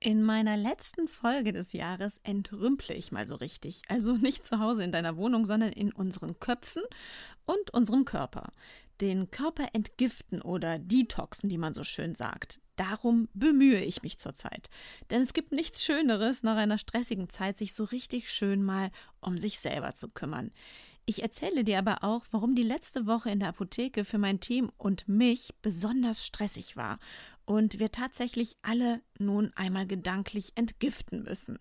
In meiner letzten Folge des Jahres entrümple ich mal so richtig. Also nicht zu Hause in deiner Wohnung, sondern in unseren Köpfen und unserem Körper. Den Körper entgiften oder detoxen, wie man so schön sagt. Darum bemühe ich mich zurzeit. Denn es gibt nichts Schöneres, nach einer stressigen Zeit sich so richtig schön mal um sich selber zu kümmern. Ich erzähle dir aber auch, warum die letzte Woche in der Apotheke für mein Team und mich besonders stressig war und wir tatsächlich alle nun einmal gedanklich entgiften müssen.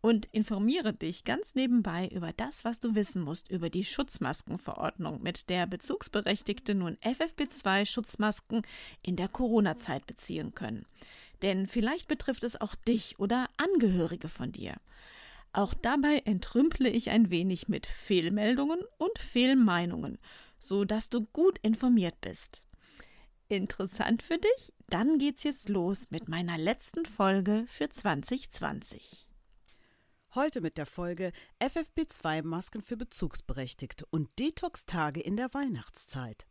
Und informiere dich ganz nebenbei über das, was du wissen musst über die Schutzmaskenverordnung, mit der Bezugsberechtigte nun FFP2-Schutzmasken in der Corona-Zeit beziehen können. Denn vielleicht betrifft es auch dich oder Angehörige von dir. Auch dabei entrümple ich ein wenig mit Fehlmeldungen und Fehlmeinungen, so dass du gut informiert bist. Interessant für dich? Dann geht's jetzt los mit meiner letzten Folge für 2020. Heute mit der Folge FFP2-Masken für Bezugsberechtigte und Detox-Tage in der Weihnachtszeit.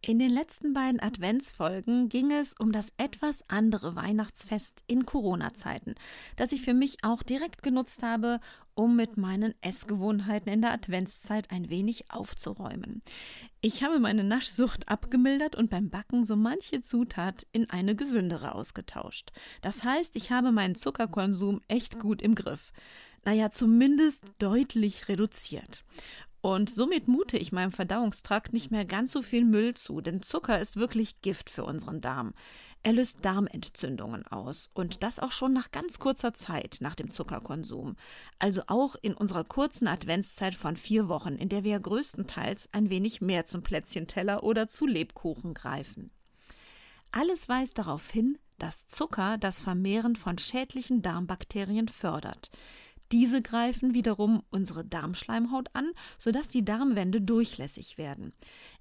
In den letzten beiden Adventsfolgen ging es um das etwas andere Weihnachtsfest in Corona-Zeiten, das ich für mich auch direkt genutzt habe, um mit meinen Essgewohnheiten in der Adventszeit ein wenig aufzuräumen. Ich habe meine Naschsucht abgemildert und beim Backen so manche Zutat in eine gesündere ausgetauscht. Das heißt, ich habe meinen Zuckerkonsum echt gut im Griff naja, zumindest deutlich reduziert. Und somit mute ich meinem Verdauungstrakt nicht mehr ganz so viel Müll zu, denn Zucker ist wirklich Gift für unseren Darm. Er löst Darmentzündungen aus und das auch schon nach ganz kurzer Zeit nach dem Zuckerkonsum. Also auch in unserer kurzen Adventszeit von vier Wochen, in der wir größtenteils ein wenig mehr zum Plätzchenteller oder zu Lebkuchen greifen. Alles weist darauf hin, dass Zucker das Vermehren von schädlichen Darmbakterien fördert. Diese greifen wiederum unsere Darmschleimhaut an, sodass die Darmwände durchlässig werden.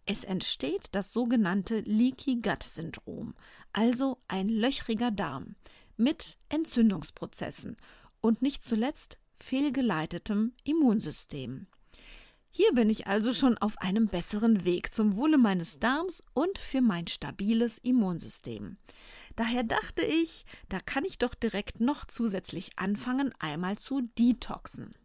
Es entsteht das sogenannte Leaky Gut Syndrom, also ein löchriger Darm mit Entzündungsprozessen und nicht zuletzt fehlgeleitetem Immunsystem. Hier bin ich also schon auf einem besseren Weg zum Wohle meines Darms und für mein stabiles Immunsystem. Daher dachte ich, da kann ich doch direkt noch zusätzlich anfangen, einmal zu detoxen.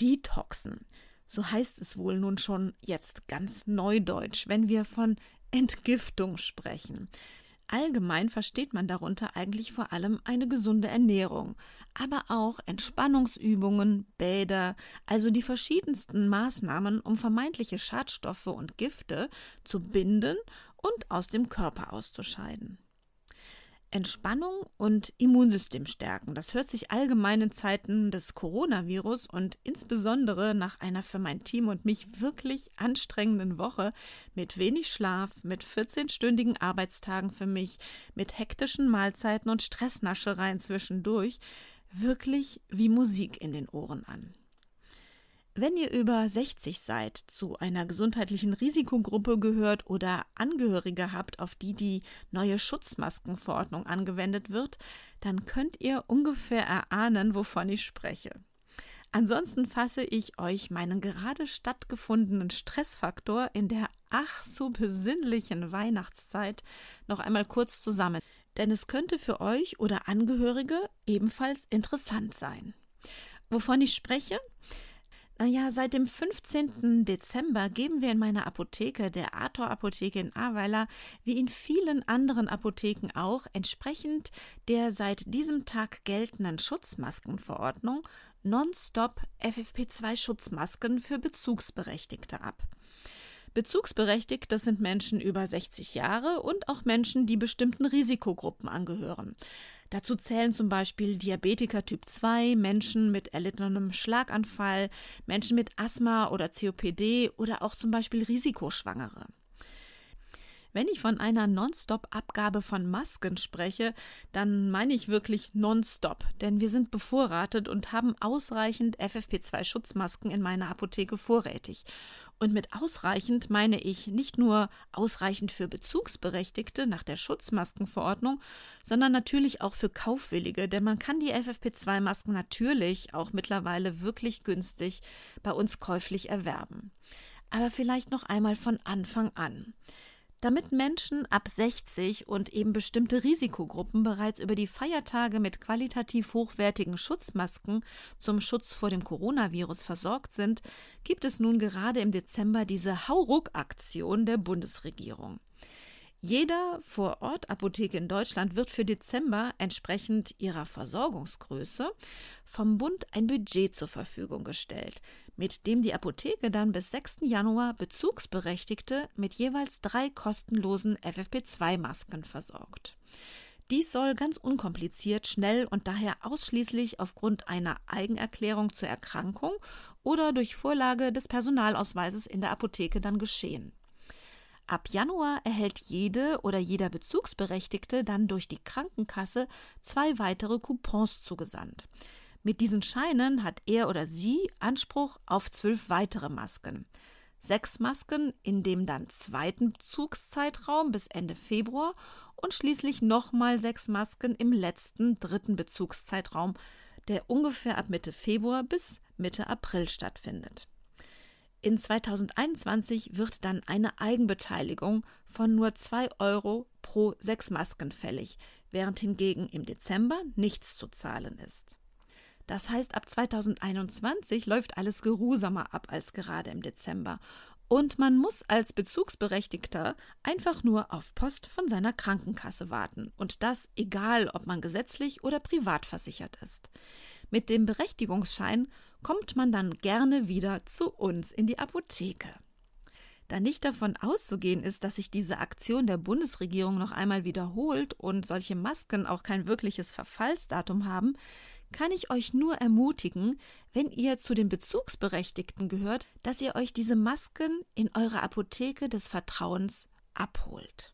Detoxen, so heißt es wohl nun schon jetzt ganz neudeutsch, wenn wir von Entgiftung sprechen. Allgemein versteht man darunter eigentlich vor allem eine gesunde Ernährung, aber auch Entspannungsübungen, Bäder, also die verschiedensten Maßnahmen, um vermeintliche Schadstoffe und Gifte zu binden und aus dem Körper auszuscheiden. Entspannung und Immunsystem stärken. Das hört sich allgemein in Zeiten des Coronavirus und insbesondere nach einer für mein Team und mich wirklich anstrengenden Woche mit wenig Schlaf, mit 14-stündigen Arbeitstagen für mich, mit hektischen Mahlzeiten und Stressnaschereien zwischendurch wirklich wie Musik in den Ohren an. Wenn ihr über 60 seid, zu einer gesundheitlichen Risikogruppe gehört oder Angehörige habt, auf die die neue Schutzmaskenverordnung angewendet wird, dann könnt ihr ungefähr erahnen, wovon ich spreche. Ansonsten fasse ich euch meinen gerade stattgefundenen Stressfaktor in der ach so besinnlichen Weihnachtszeit noch einmal kurz zusammen, denn es könnte für euch oder Angehörige ebenfalls interessant sein. Wovon ich spreche? Naja, seit dem 15. Dezember geben wir in meiner Apotheke, der Arthur Apotheke in Ahrweiler, wie in vielen anderen Apotheken auch, entsprechend der seit diesem Tag geltenden Schutzmaskenverordnung nonstop FFP2-Schutzmasken für Bezugsberechtigte ab. Bezugsberechtigt, das sind Menschen über 60 Jahre und auch Menschen, die bestimmten Risikogruppen angehören. Dazu zählen zum Beispiel Diabetiker Typ 2, Menschen mit erlittenem Schlaganfall, Menschen mit Asthma oder COPD oder auch zum Beispiel Risikoschwangere. Wenn ich von einer Nonstop-Abgabe von Masken spreche, dann meine ich wirklich Nonstop, denn wir sind bevorratet und haben ausreichend FFP2-Schutzmasken in meiner Apotheke vorrätig. Und mit ausreichend meine ich nicht nur ausreichend für Bezugsberechtigte nach der Schutzmaskenverordnung, sondern natürlich auch für Kaufwillige, denn man kann die FFP2-Masken natürlich auch mittlerweile wirklich günstig bei uns käuflich erwerben. Aber vielleicht noch einmal von Anfang an. Damit Menschen ab 60 und eben bestimmte Risikogruppen bereits über die Feiertage mit qualitativ hochwertigen Schutzmasken zum Schutz vor dem Coronavirus versorgt sind, gibt es nun gerade im Dezember diese Hauruck-Aktion der Bundesregierung. Jeder Vorort-Apotheke in Deutschland wird für Dezember entsprechend ihrer Versorgungsgröße vom Bund ein Budget zur Verfügung gestellt, mit dem die Apotheke dann bis 6. Januar Bezugsberechtigte mit jeweils drei kostenlosen FFP2-Masken versorgt. Dies soll ganz unkompliziert, schnell und daher ausschließlich aufgrund einer Eigenerklärung zur Erkrankung oder durch Vorlage des Personalausweises in der Apotheke dann geschehen. Ab Januar erhält jede oder jeder Bezugsberechtigte dann durch die Krankenkasse zwei weitere Coupons zugesandt. Mit diesen Scheinen hat er oder sie Anspruch auf zwölf weitere Masken. Sechs Masken in dem dann zweiten Bezugszeitraum bis Ende Februar und schließlich nochmal sechs Masken im letzten dritten Bezugszeitraum, der ungefähr ab Mitte Februar bis Mitte April stattfindet. In 2021 wird dann eine Eigenbeteiligung von nur 2 Euro pro sechs Masken fällig, während hingegen im Dezember nichts zu zahlen ist. Das heißt, ab 2021 läuft alles geruhsamer ab als gerade im Dezember. Und man muss als Bezugsberechtigter einfach nur auf Post von seiner Krankenkasse warten. Und das egal, ob man gesetzlich oder privat versichert ist. Mit dem Berechtigungsschein kommt man dann gerne wieder zu uns in die Apotheke. Da nicht davon auszugehen ist, dass sich diese Aktion der Bundesregierung noch einmal wiederholt und solche Masken auch kein wirkliches Verfallsdatum haben, kann ich euch nur ermutigen, wenn ihr zu den Bezugsberechtigten gehört, dass ihr euch diese Masken in eurer Apotheke des Vertrauens abholt.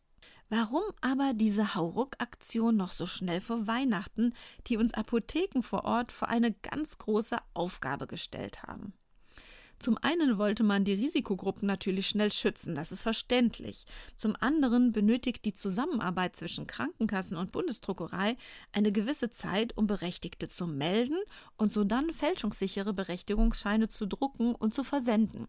Warum aber diese Hauruck-Aktion noch so schnell vor Weihnachten, die uns Apotheken vor Ort vor eine ganz große Aufgabe gestellt haben? Zum einen wollte man die Risikogruppen natürlich schnell schützen, das ist verständlich. Zum anderen benötigt die Zusammenarbeit zwischen Krankenkassen und Bundesdruckerei eine gewisse Zeit, um Berechtigte zu melden und so dann fälschungssichere Berechtigungsscheine zu drucken und zu versenden.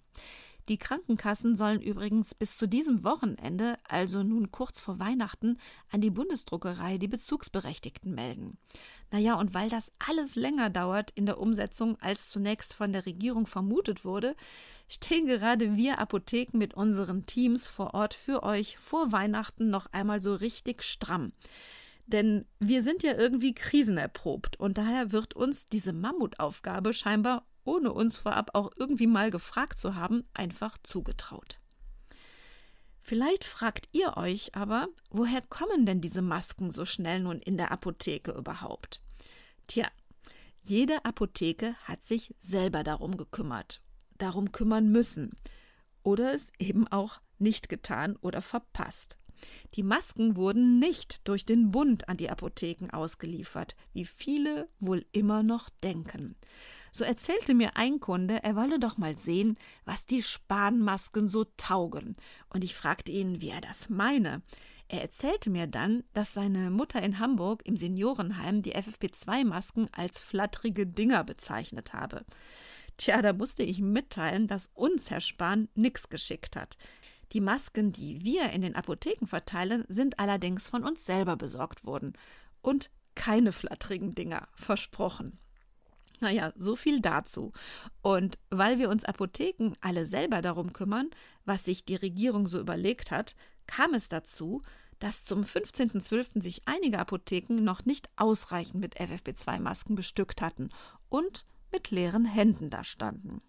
Die Krankenkassen sollen übrigens bis zu diesem Wochenende, also nun kurz vor Weihnachten, an die Bundesdruckerei die Bezugsberechtigten melden. Naja, und weil das alles länger dauert in der Umsetzung, als zunächst von der Regierung vermutet wurde, stehen gerade wir Apotheken mit unseren Teams vor Ort für euch vor Weihnachten noch einmal so richtig stramm. Denn wir sind ja irgendwie krisenerprobt und daher wird uns diese Mammutaufgabe scheinbar ohne uns vorab auch irgendwie mal gefragt zu haben, einfach zugetraut. Vielleicht fragt ihr euch aber, woher kommen denn diese Masken so schnell nun in der Apotheke überhaupt? Tja, jede Apotheke hat sich selber darum gekümmert, darum kümmern müssen oder es eben auch nicht getan oder verpasst. Die Masken wurden nicht durch den Bund an die Apotheken ausgeliefert, wie viele wohl immer noch denken. So erzählte mir ein Kunde, er wolle doch mal sehen, was die Spanmasken so taugen. Und ich fragte ihn, wie er das meine. Er erzählte mir dann, dass seine Mutter in Hamburg im Seniorenheim die FFP2-Masken als flatterige Dinger bezeichnet habe. Tja, da musste ich mitteilen, dass uns Herr Spahn nix geschickt hat. Die Masken, die wir in den Apotheken verteilen, sind allerdings von uns selber besorgt worden. Und keine flatterigen Dinger, versprochen. Naja, so viel dazu. Und weil wir uns Apotheken alle selber darum kümmern, was sich die Regierung so überlegt hat, kam es dazu, dass zum 15.12. sich einige Apotheken noch nicht ausreichend mit FFP2-Masken bestückt hatten und mit leeren Händen dastanden.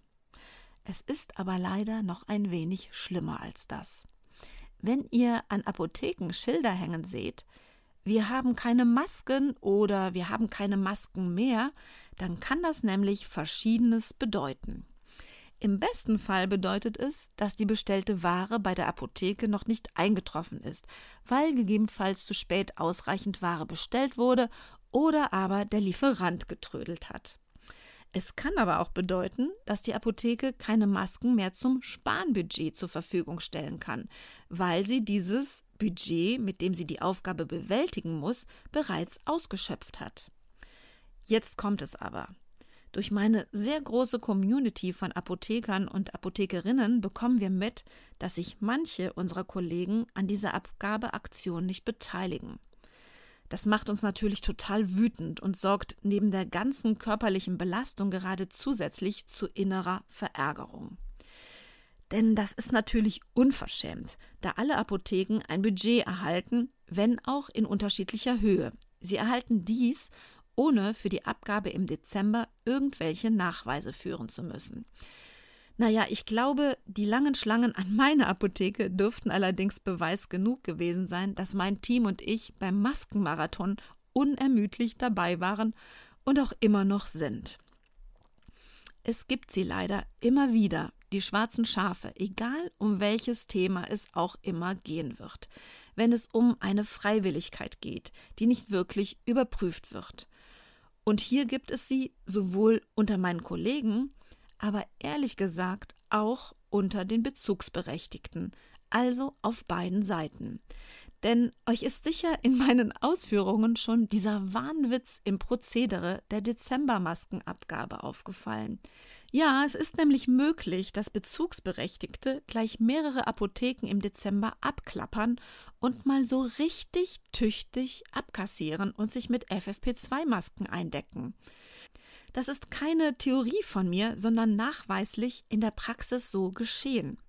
Es ist aber leider noch ein wenig schlimmer als das. Wenn ihr an Apotheken Schilder hängen seht, wir haben keine Masken oder wir haben keine Masken mehr, dann kann das nämlich Verschiedenes bedeuten. Im besten Fall bedeutet es, dass die bestellte Ware bei der Apotheke noch nicht eingetroffen ist, weil gegebenenfalls zu spät ausreichend Ware bestellt wurde oder aber der Lieferant getrödelt hat. Es kann aber auch bedeuten, dass die Apotheke keine Masken mehr zum Spanbudget zur Verfügung stellen kann, weil sie dieses Budget, mit dem sie die Aufgabe bewältigen muss, bereits ausgeschöpft hat. Jetzt kommt es aber. Durch meine sehr große Community von Apothekern und Apothekerinnen bekommen wir mit, dass sich manche unserer Kollegen an dieser Abgabeaktion nicht beteiligen. Das macht uns natürlich total wütend und sorgt neben der ganzen körperlichen Belastung gerade zusätzlich zu innerer Verärgerung. Denn das ist natürlich unverschämt, da alle Apotheken ein Budget erhalten, wenn auch in unterschiedlicher Höhe. Sie erhalten dies, ohne für die Abgabe im Dezember irgendwelche Nachweise führen zu müssen. Naja, ich glaube, die langen Schlangen an meiner Apotheke dürften allerdings Beweis genug gewesen sein, dass mein Team und ich beim Maskenmarathon unermüdlich dabei waren und auch immer noch sind. Es gibt sie leider immer wieder, die schwarzen Schafe, egal um welches Thema es auch immer gehen wird, wenn es um eine Freiwilligkeit geht, die nicht wirklich überprüft wird. Und hier gibt es sie sowohl unter meinen Kollegen, aber ehrlich gesagt auch unter den Bezugsberechtigten, also auf beiden Seiten. Denn euch ist sicher in meinen Ausführungen schon dieser Wahnwitz im Prozedere der Dezembermaskenabgabe aufgefallen. Ja, es ist nämlich möglich, dass Bezugsberechtigte gleich mehrere Apotheken im Dezember abklappern und mal so richtig tüchtig abkassieren und sich mit FFP2-Masken eindecken. Das ist keine Theorie von mir, sondern nachweislich in der Praxis so geschehen.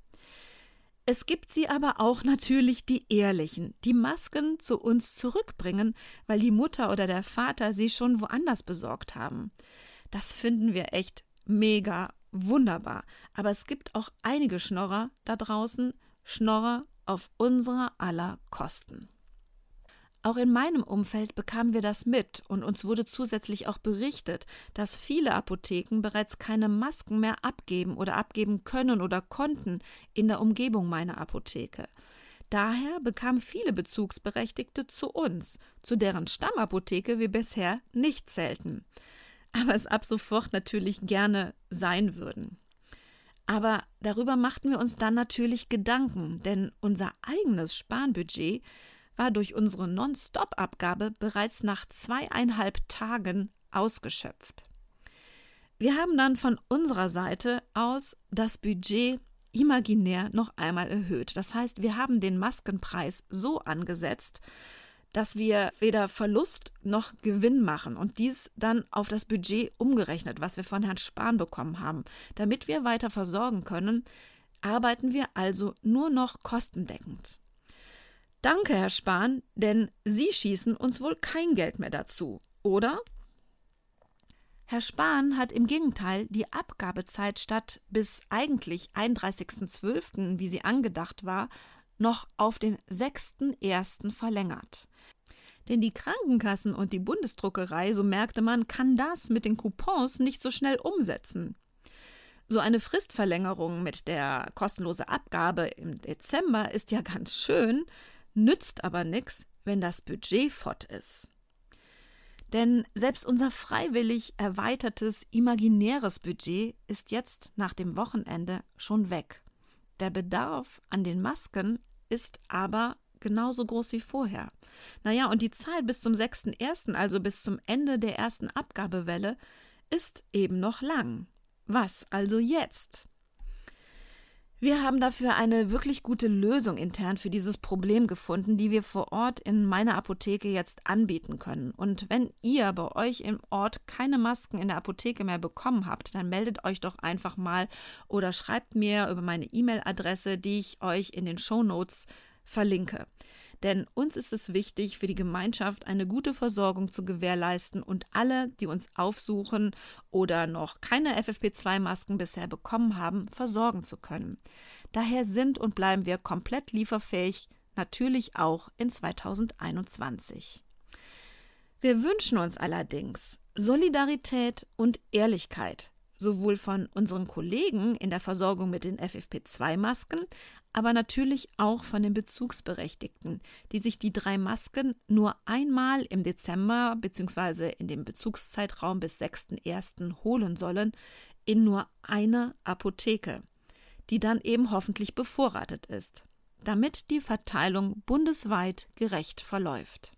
Es gibt sie aber auch natürlich die Ehrlichen, die Masken zu uns zurückbringen, weil die Mutter oder der Vater sie schon woanders besorgt haben. Das finden wir echt mega wunderbar. Aber es gibt auch einige Schnorrer da draußen, Schnorrer auf unserer aller Kosten. Auch in meinem Umfeld bekamen wir das mit und uns wurde zusätzlich auch berichtet, dass viele Apotheken bereits keine Masken mehr abgeben oder abgeben können oder konnten in der Umgebung meiner Apotheke. Daher bekamen viele Bezugsberechtigte zu uns, zu deren Stammapotheke wir bisher nicht zählten, aber es ab sofort natürlich gerne sein würden. Aber darüber machten wir uns dann natürlich Gedanken, denn unser eigenes Spanbudget war durch unsere Non-Stop-Abgabe bereits nach zweieinhalb Tagen ausgeschöpft. Wir haben dann von unserer Seite aus das Budget imaginär noch einmal erhöht. Das heißt, wir haben den Maskenpreis so angesetzt, dass wir weder Verlust noch Gewinn machen und dies dann auf das Budget umgerechnet, was wir von Herrn Spahn bekommen haben. Damit wir weiter versorgen können, arbeiten wir also nur noch kostendeckend. Danke, Herr Spahn, denn Sie schießen uns wohl kein Geld mehr dazu, oder? Herr Spahn hat im Gegenteil die Abgabezeit statt bis eigentlich 31.12., wie sie angedacht war, noch auf den 6.1. verlängert. Denn die Krankenkassen und die Bundesdruckerei, so merkte man, kann das mit den Coupons nicht so schnell umsetzen. So eine Fristverlängerung mit der kostenlosen Abgabe im Dezember ist ja ganz schön, nützt aber nichts, wenn das Budget fort ist. Denn selbst unser freiwillig erweitertes imaginäres Budget ist jetzt nach dem Wochenende schon weg. Der Bedarf an den Masken ist aber genauso groß wie vorher. Naja, und die Zahl bis zum 6.1., also bis zum Ende der ersten Abgabewelle, ist eben noch lang. Was also jetzt? Wir haben dafür eine wirklich gute Lösung intern für dieses Problem gefunden, die wir vor Ort in meiner Apotheke jetzt anbieten können. Und wenn ihr bei euch im Ort keine Masken in der Apotheke mehr bekommen habt, dann meldet euch doch einfach mal oder schreibt mir über meine E-Mail-Adresse, die ich euch in den Show Notes verlinke. Denn uns ist es wichtig, für die Gemeinschaft eine gute Versorgung zu gewährleisten und alle, die uns aufsuchen oder noch keine FFP2-Masken bisher bekommen haben, versorgen zu können. Daher sind und bleiben wir komplett lieferfähig, natürlich auch in 2021. Wir wünschen uns allerdings Solidarität und Ehrlichkeit sowohl von unseren Kollegen in der Versorgung mit den FFP2-Masken, aber natürlich auch von den Bezugsberechtigten, die sich die drei Masken nur einmal im Dezember bzw. in dem Bezugszeitraum bis 6.1. holen sollen, in nur einer Apotheke, die dann eben hoffentlich bevorratet ist, damit die Verteilung bundesweit gerecht verläuft.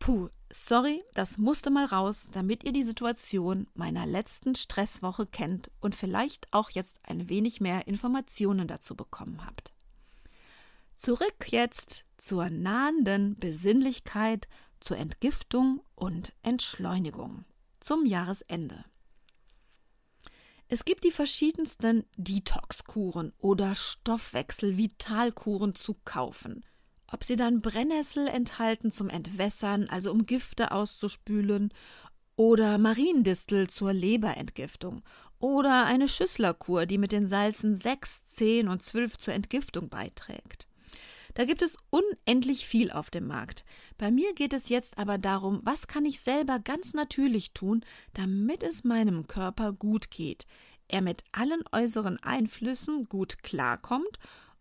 Puh, sorry, das musste mal raus, damit ihr die Situation meiner letzten Stresswoche kennt und vielleicht auch jetzt ein wenig mehr Informationen dazu bekommen habt. Zurück jetzt zur nahenden Besinnlichkeit, zur Entgiftung und Entschleunigung zum Jahresende. Es gibt die verschiedensten Detox-Kuren oder Stoffwechsel-Vitalkuren zu kaufen. Ob sie dann Brennnessel enthalten zum Entwässern, also um Gifte auszuspülen, oder Mariendistel zur Leberentgiftung oder eine Schüsslerkur, die mit den Salzen 6, 10 und 12 zur Entgiftung beiträgt. Da gibt es unendlich viel auf dem Markt. Bei mir geht es jetzt aber darum, was kann ich selber ganz natürlich tun, damit es meinem Körper gut geht, er mit allen äußeren Einflüssen gut klarkommt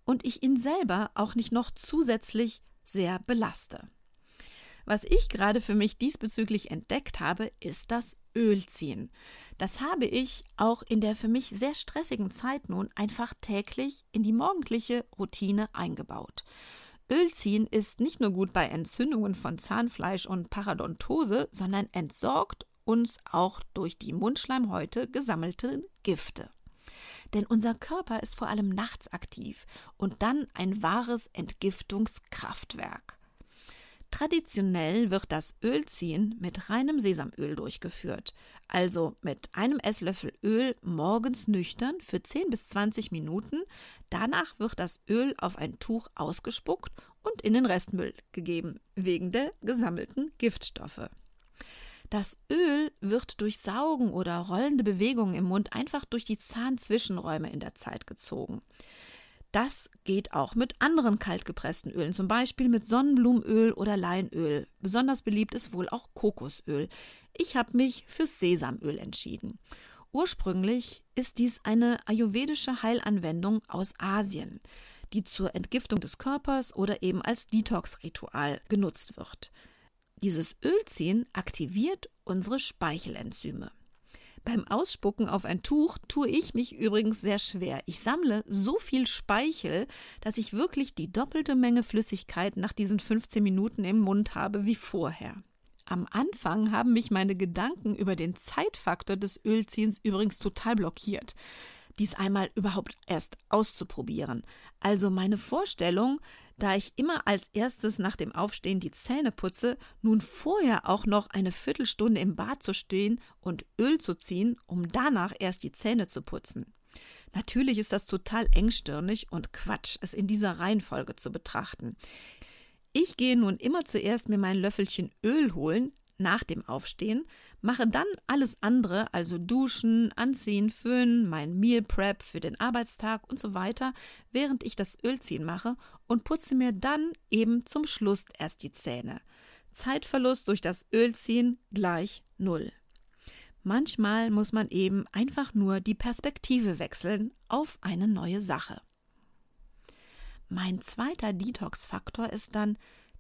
und ich ihn selber auch nicht noch zusätzlich sehr belaste. Was ich gerade für mich diesbezüglich entdeckt habe, ist das Ölziehen. Das habe ich auch in der für mich sehr stressigen Zeit nun einfach täglich in die morgendliche Routine eingebaut. Ölziehen ist nicht nur gut bei Entzündungen von Zahnfleisch und Paradontose, sondern entsorgt uns auch durch die Mundschleimhäute gesammelte Gifte. Denn unser Körper ist vor allem nachts aktiv und dann ein wahres Entgiftungskraftwerk. Traditionell wird das Ölziehen mit reinem Sesamöl durchgeführt, also mit einem Esslöffel Öl morgens nüchtern für 10 bis 20 Minuten. Danach wird das Öl auf ein Tuch ausgespuckt und in den Restmüll gegeben, wegen der gesammelten Giftstoffe. Das Öl wird durch Saugen oder rollende Bewegungen im Mund einfach durch die Zahnzwischenräume in der Zeit gezogen. Das geht auch mit anderen kaltgepressten Ölen, zum Beispiel mit Sonnenblumenöl oder Leinöl. Besonders beliebt ist wohl auch Kokosöl. Ich habe mich für Sesamöl entschieden. Ursprünglich ist dies eine ayurvedische Heilanwendung aus Asien, die zur Entgiftung des Körpers oder eben als Detox-Ritual genutzt wird. Dieses Ölziehen aktiviert unsere Speichelenzyme. Beim Ausspucken auf ein Tuch tue ich mich übrigens sehr schwer. Ich sammle so viel Speichel, dass ich wirklich die doppelte Menge Flüssigkeit nach diesen 15 Minuten im Mund habe wie vorher. Am Anfang haben mich meine Gedanken über den Zeitfaktor des Ölziehens übrigens total blockiert dies einmal überhaupt erst auszuprobieren. Also meine Vorstellung, da ich immer als erstes nach dem Aufstehen die Zähne putze, nun vorher auch noch eine Viertelstunde im Bad zu stehen und Öl zu ziehen, um danach erst die Zähne zu putzen. Natürlich ist das total engstirnig und Quatsch, es in dieser Reihenfolge zu betrachten. Ich gehe nun immer zuerst mir mein Löffelchen Öl holen, nach dem Aufstehen, mache dann alles andere, also Duschen, Anziehen, Föhnen, mein Meal Prep für den Arbeitstag und so weiter, während ich das Ölziehen mache und putze mir dann eben zum Schluss erst die Zähne. Zeitverlust durch das Ölziehen gleich Null. Manchmal muss man eben einfach nur die Perspektive wechseln auf eine neue Sache. Mein zweiter Detox-Faktor ist dann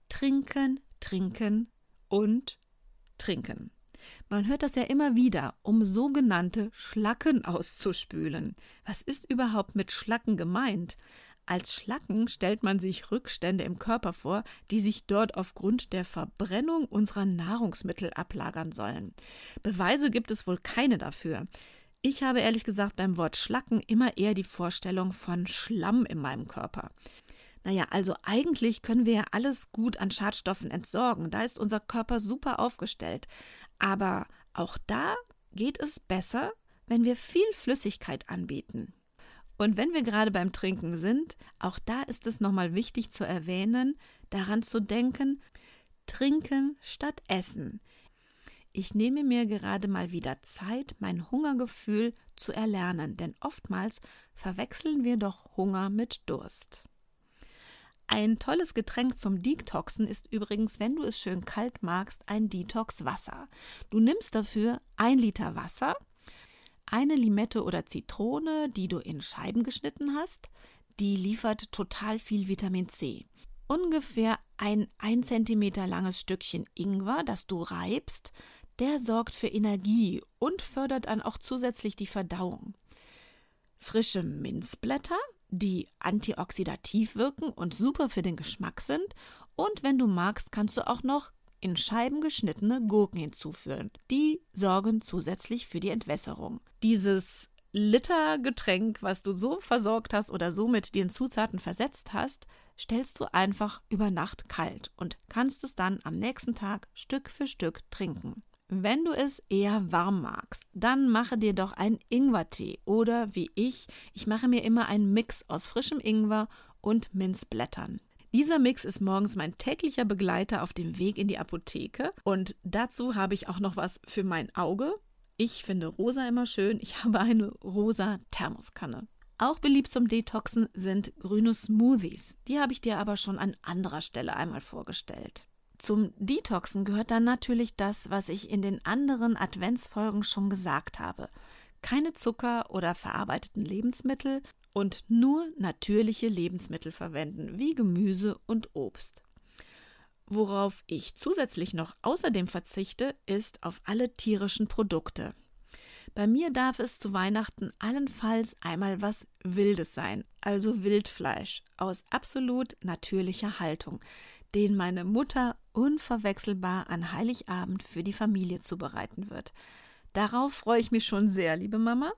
trinken, trinken und trinken. Man hört das ja immer wieder, um sogenannte Schlacken auszuspülen. Was ist überhaupt mit Schlacken gemeint? Als Schlacken stellt man sich Rückstände im Körper vor, die sich dort aufgrund der Verbrennung unserer Nahrungsmittel ablagern sollen. Beweise gibt es wohl keine dafür. Ich habe ehrlich gesagt beim Wort Schlacken immer eher die Vorstellung von Schlamm in meinem Körper. Naja, also eigentlich können wir ja alles gut an Schadstoffen entsorgen. Da ist unser Körper super aufgestellt. Aber auch da geht es besser, wenn wir viel Flüssigkeit anbieten. Und wenn wir gerade beim Trinken sind, auch da ist es nochmal wichtig zu erwähnen, daran zu denken, trinken statt essen. Ich nehme mir gerade mal wieder Zeit, mein Hungergefühl zu erlernen, denn oftmals verwechseln wir doch Hunger mit Durst. Ein tolles Getränk zum Detoxen ist übrigens, wenn du es schön kalt magst, ein Detox-Wasser. Du nimmst dafür ein Liter Wasser, eine Limette oder Zitrone, die du in Scheiben geschnitten hast, die liefert total viel Vitamin C. Ungefähr ein 1 cm langes Stückchen Ingwer, das du reibst, der sorgt für Energie und fördert dann auch zusätzlich die Verdauung. Frische Minzblätter, die antioxidativ wirken und super für den Geschmack sind. Und wenn du magst, kannst du auch noch in Scheiben geschnittene Gurken hinzuführen. Die sorgen zusätzlich für die Entwässerung. Dieses Litergetränk, was du so versorgt hast oder so mit den Zutaten versetzt hast, stellst du einfach über Nacht kalt und kannst es dann am nächsten Tag Stück für Stück trinken. Wenn du es eher warm magst, dann mache dir doch einen Ingwertee oder wie ich, ich mache mir immer einen Mix aus frischem Ingwer und Minzblättern. Dieser Mix ist morgens mein täglicher Begleiter auf dem Weg in die Apotheke und dazu habe ich auch noch was für mein Auge. Ich finde rosa immer schön. Ich habe eine rosa Thermoskanne. Auch beliebt zum Detoxen sind grüne Smoothies. Die habe ich dir aber schon an anderer Stelle einmal vorgestellt. Zum Detoxen gehört dann natürlich das, was ich in den anderen Adventsfolgen schon gesagt habe. Keine Zucker oder verarbeiteten Lebensmittel, und nur natürliche Lebensmittel verwenden, wie Gemüse und Obst. Worauf ich zusätzlich noch außerdem verzichte, ist auf alle tierischen Produkte. Bei mir darf es zu Weihnachten allenfalls einmal was Wildes sein, also Wildfleisch aus absolut natürlicher Haltung, den meine Mutter unverwechselbar an Heiligabend für die Familie zubereiten wird. Darauf freue ich mich schon sehr, liebe Mama,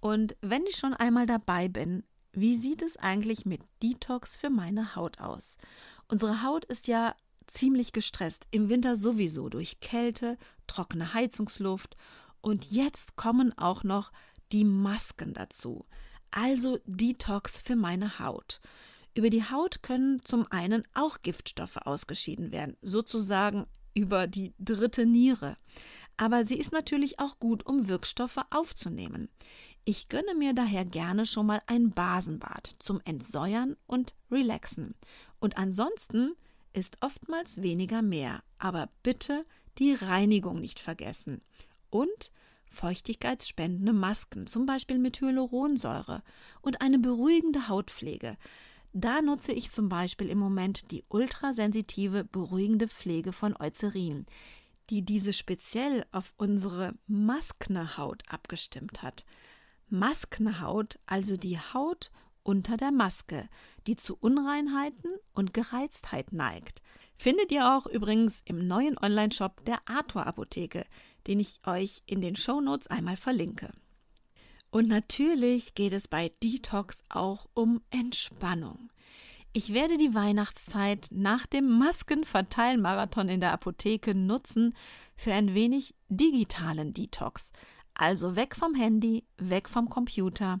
und wenn ich schon einmal dabei bin, wie sieht es eigentlich mit Detox für meine Haut aus? Unsere Haut ist ja ziemlich gestresst, im Winter sowieso durch Kälte, trockene Heizungsluft und jetzt kommen auch noch die Masken dazu. Also Detox für meine Haut. Über die Haut können zum einen auch Giftstoffe ausgeschieden werden, sozusagen über die dritte Niere. Aber sie ist natürlich auch gut, um Wirkstoffe aufzunehmen. Ich gönne mir daher gerne schon mal ein Basenbad zum Entsäuern und Relaxen. Und ansonsten ist oftmals weniger mehr. Aber bitte die Reinigung nicht vergessen. Und feuchtigkeitsspendende Masken, zum Beispiel mit Hyaluronsäure und eine beruhigende Hautpflege. Da nutze ich zum Beispiel im Moment die ultrasensitive beruhigende Pflege von Eucerin, die diese speziell auf unsere Maskne-Haut abgestimmt hat. Maskenhaut, also die Haut unter der Maske, die zu Unreinheiten und Gereiztheit neigt. Findet ihr auch übrigens im neuen Online-Shop der Arthur Apotheke, den ich euch in den Shownotes einmal verlinke. Und natürlich geht es bei Detox auch um Entspannung. Ich werde die Weihnachtszeit nach dem Maskenverteilmarathon in der Apotheke nutzen für ein wenig digitalen Detox, also weg vom Handy, weg vom Computer,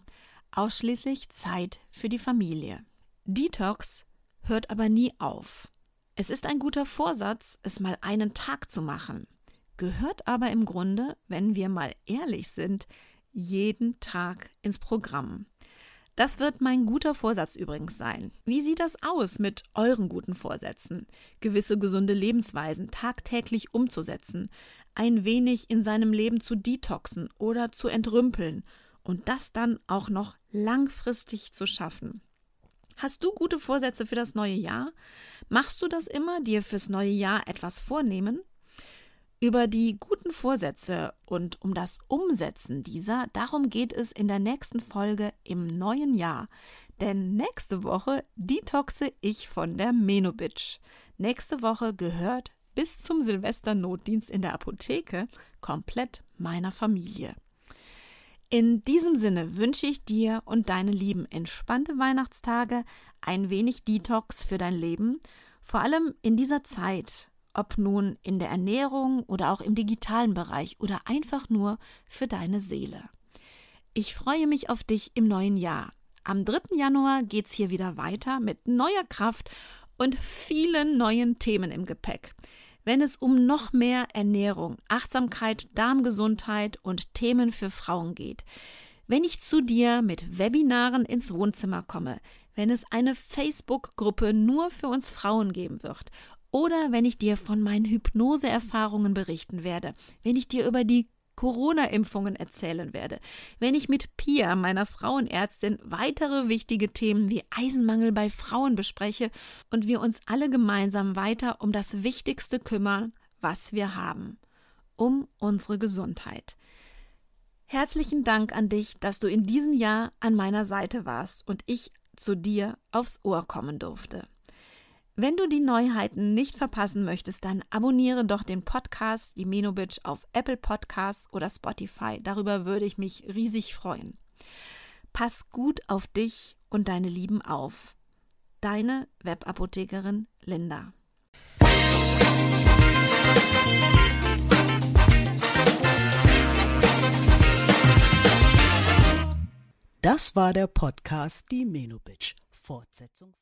ausschließlich Zeit für die Familie. Detox hört aber nie auf. Es ist ein guter Vorsatz, es mal einen Tag zu machen, gehört aber im Grunde, wenn wir mal ehrlich sind, jeden Tag ins Programm. Das wird mein guter Vorsatz übrigens sein. Wie sieht das aus mit euren guten Vorsätzen? Gewisse gesunde Lebensweisen tagtäglich umzusetzen, ein wenig in seinem Leben zu detoxen oder zu entrümpeln und das dann auch noch langfristig zu schaffen. Hast du gute Vorsätze für das neue Jahr? Machst du das immer, dir fürs neue Jahr etwas vornehmen? Über die guten Vorsätze und um das Umsetzen dieser, darum geht es in der nächsten Folge im neuen Jahr. Denn nächste Woche detoxe ich von der Menobitch. Nächste Woche gehört bis zum Silvesternotdienst in der Apotheke komplett meiner Familie. In diesem Sinne wünsche ich dir und deinen Lieben entspannte Weihnachtstage, ein wenig Detox für dein Leben, vor allem in dieser Zeit, ob nun in der Ernährung oder auch im digitalen Bereich oder einfach nur für deine Seele. Ich freue mich auf dich im neuen Jahr. Am 3. Januar geht's hier wieder weiter mit neuer Kraft und vielen neuen Themen im Gepäck wenn es um noch mehr Ernährung, Achtsamkeit, Darmgesundheit und Themen für Frauen geht. Wenn ich zu dir mit Webinaren ins Wohnzimmer komme, wenn es eine Facebook-Gruppe nur für uns Frauen geben wird oder wenn ich dir von meinen Hypnose-Erfahrungen berichten werde, wenn ich dir über die Corona-Impfungen erzählen werde, wenn ich mit Pia, meiner Frauenärztin, weitere wichtige Themen wie Eisenmangel bei Frauen bespreche und wir uns alle gemeinsam weiter um das Wichtigste kümmern, was wir haben, um unsere Gesundheit. Herzlichen Dank an dich, dass du in diesem Jahr an meiner Seite warst und ich zu dir aufs Ohr kommen durfte. Wenn du die Neuheiten nicht verpassen möchtest, dann abonniere doch den Podcast Die Menobitch auf Apple Podcasts oder Spotify. Darüber würde ich mich riesig freuen. Pass gut auf dich und deine Lieben auf. Deine Webapothekerin Linda. Das war der Podcast Die Menobitch. Fortsetzung